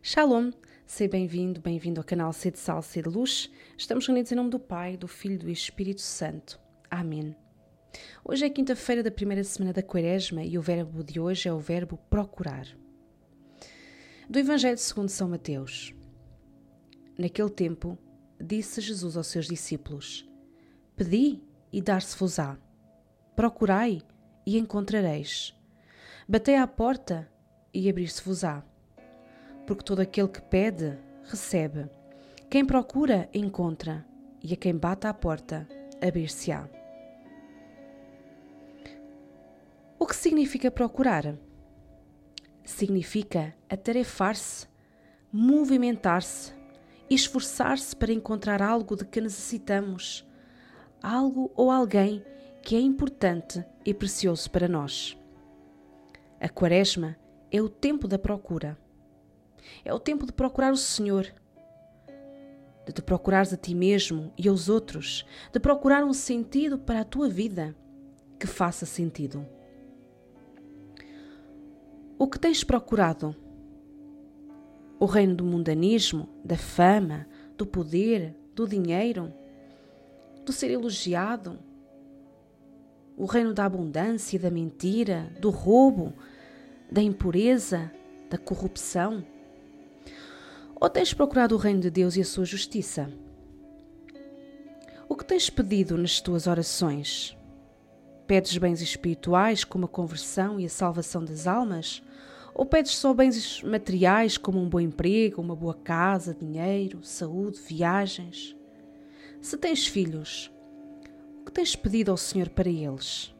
Shalom, seja bem-vindo, bem-vindo ao canal C de Sal, C de Luz. Estamos reunidos em nome do Pai, do Filho e do Espírito Santo. Amém. Hoje é quinta-feira da primeira semana da Quaresma e o verbo de hoje é o verbo procurar. Do Evangelho segundo São Mateus. Naquele tempo, disse Jesus aos seus discípulos: Pedi e dar-se-vos-á. Procurai e encontrareis. Batei à porta e abrir-se-vos-á porque todo aquele que pede, recebe. Quem procura, encontra, e a quem bate à porta, abrir-se-á. O que significa procurar? Significa atarefar-se, movimentar-se, esforçar-se para encontrar algo de que necessitamos, algo ou alguém que é importante e precioso para nós. A Quaresma é o tempo da procura. É o tempo de procurar o Senhor, de te procurares a ti mesmo e aos outros, de procurar um sentido para a tua vida que faça sentido. O que tens procurado? O reino do mundanismo, da fama, do poder, do dinheiro, do ser elogiado? O reino da abundância, da mentira, do roubo, da impureza, da corrupção? Ou tens procurado o reino de Deus e a sua justiça? O que tens pedido nas tuas orações? Pedes bens espirituais como a conversão e a salvação das almas? Ou pedes só bens materiais como um bom emprego, uma boa casa, dinheiro, saúde, viagens? Se tens filhos, o que tens pedido ao Senhor para eles?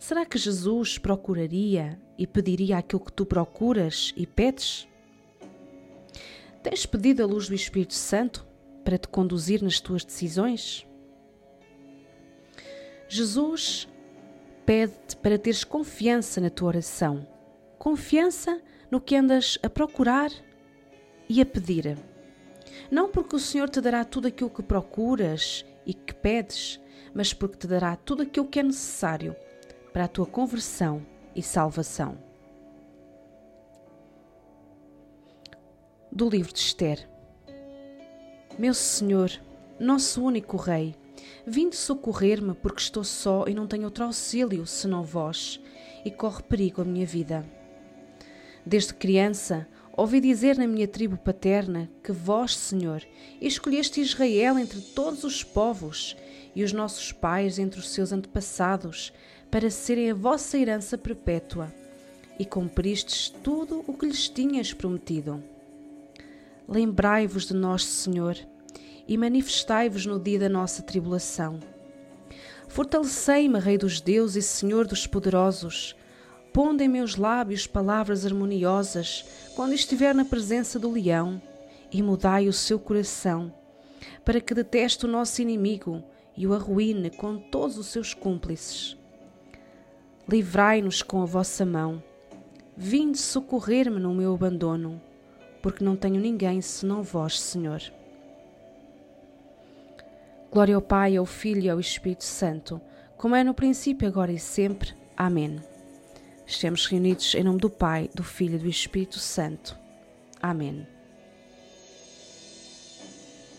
Será que Jesus procuraria e pediria aquilo que tu procuras e pedes? Tens pedido a luz do Espírito Santo para te conduzir nas tuas decisões? Jesus pede-te para teres confiança na tua oração, confiança no que andas a procurar e a pedir. Não porque o Senhor te dará tudo aquilo que procuras e que pedes, mas porque te dará tudo aquilo que é necessário para a tua conversão e salvação. Do livro de Esther. Meu Senhor, nosso único Rei, vinde socorrer-me porque estou só e não tenho outro auxílio senão vós, e corre perigo a minha vida. Desde criança, ouvi dizer na minha tribo paterna que vós, Senhor, escolheste Israel entre todos os povos e os nossos pais entre os seus antepassados para serem a vossa herança perpétua, e cumpristes tudo o que lhes tinhas prometido. Lembrai-vos de nós, Senhor, e manifestai-vos no dia da nossa tribulação. Fortalecei-me, Rei dos Deuses e Senhor dos Poderosos. Pondo em meus lábios palavras harmoniosas quando estiver na presença do leão, e mudai o seu coração, para que deteste o nosso inimigo e o arruine com todos os seus cúmplices. Livrai-nos com a vossa mão. Vinde socorrer-me no meu abandono porque não tenho ninguém senão vós, Senhor. Glória ao Pai, ao Filho e ao Espírito Santo, como é no princípio, agora e sempre. Amém. Estamos reunidos em nome do Pai, do Filho e do Espírito Santo. Amém.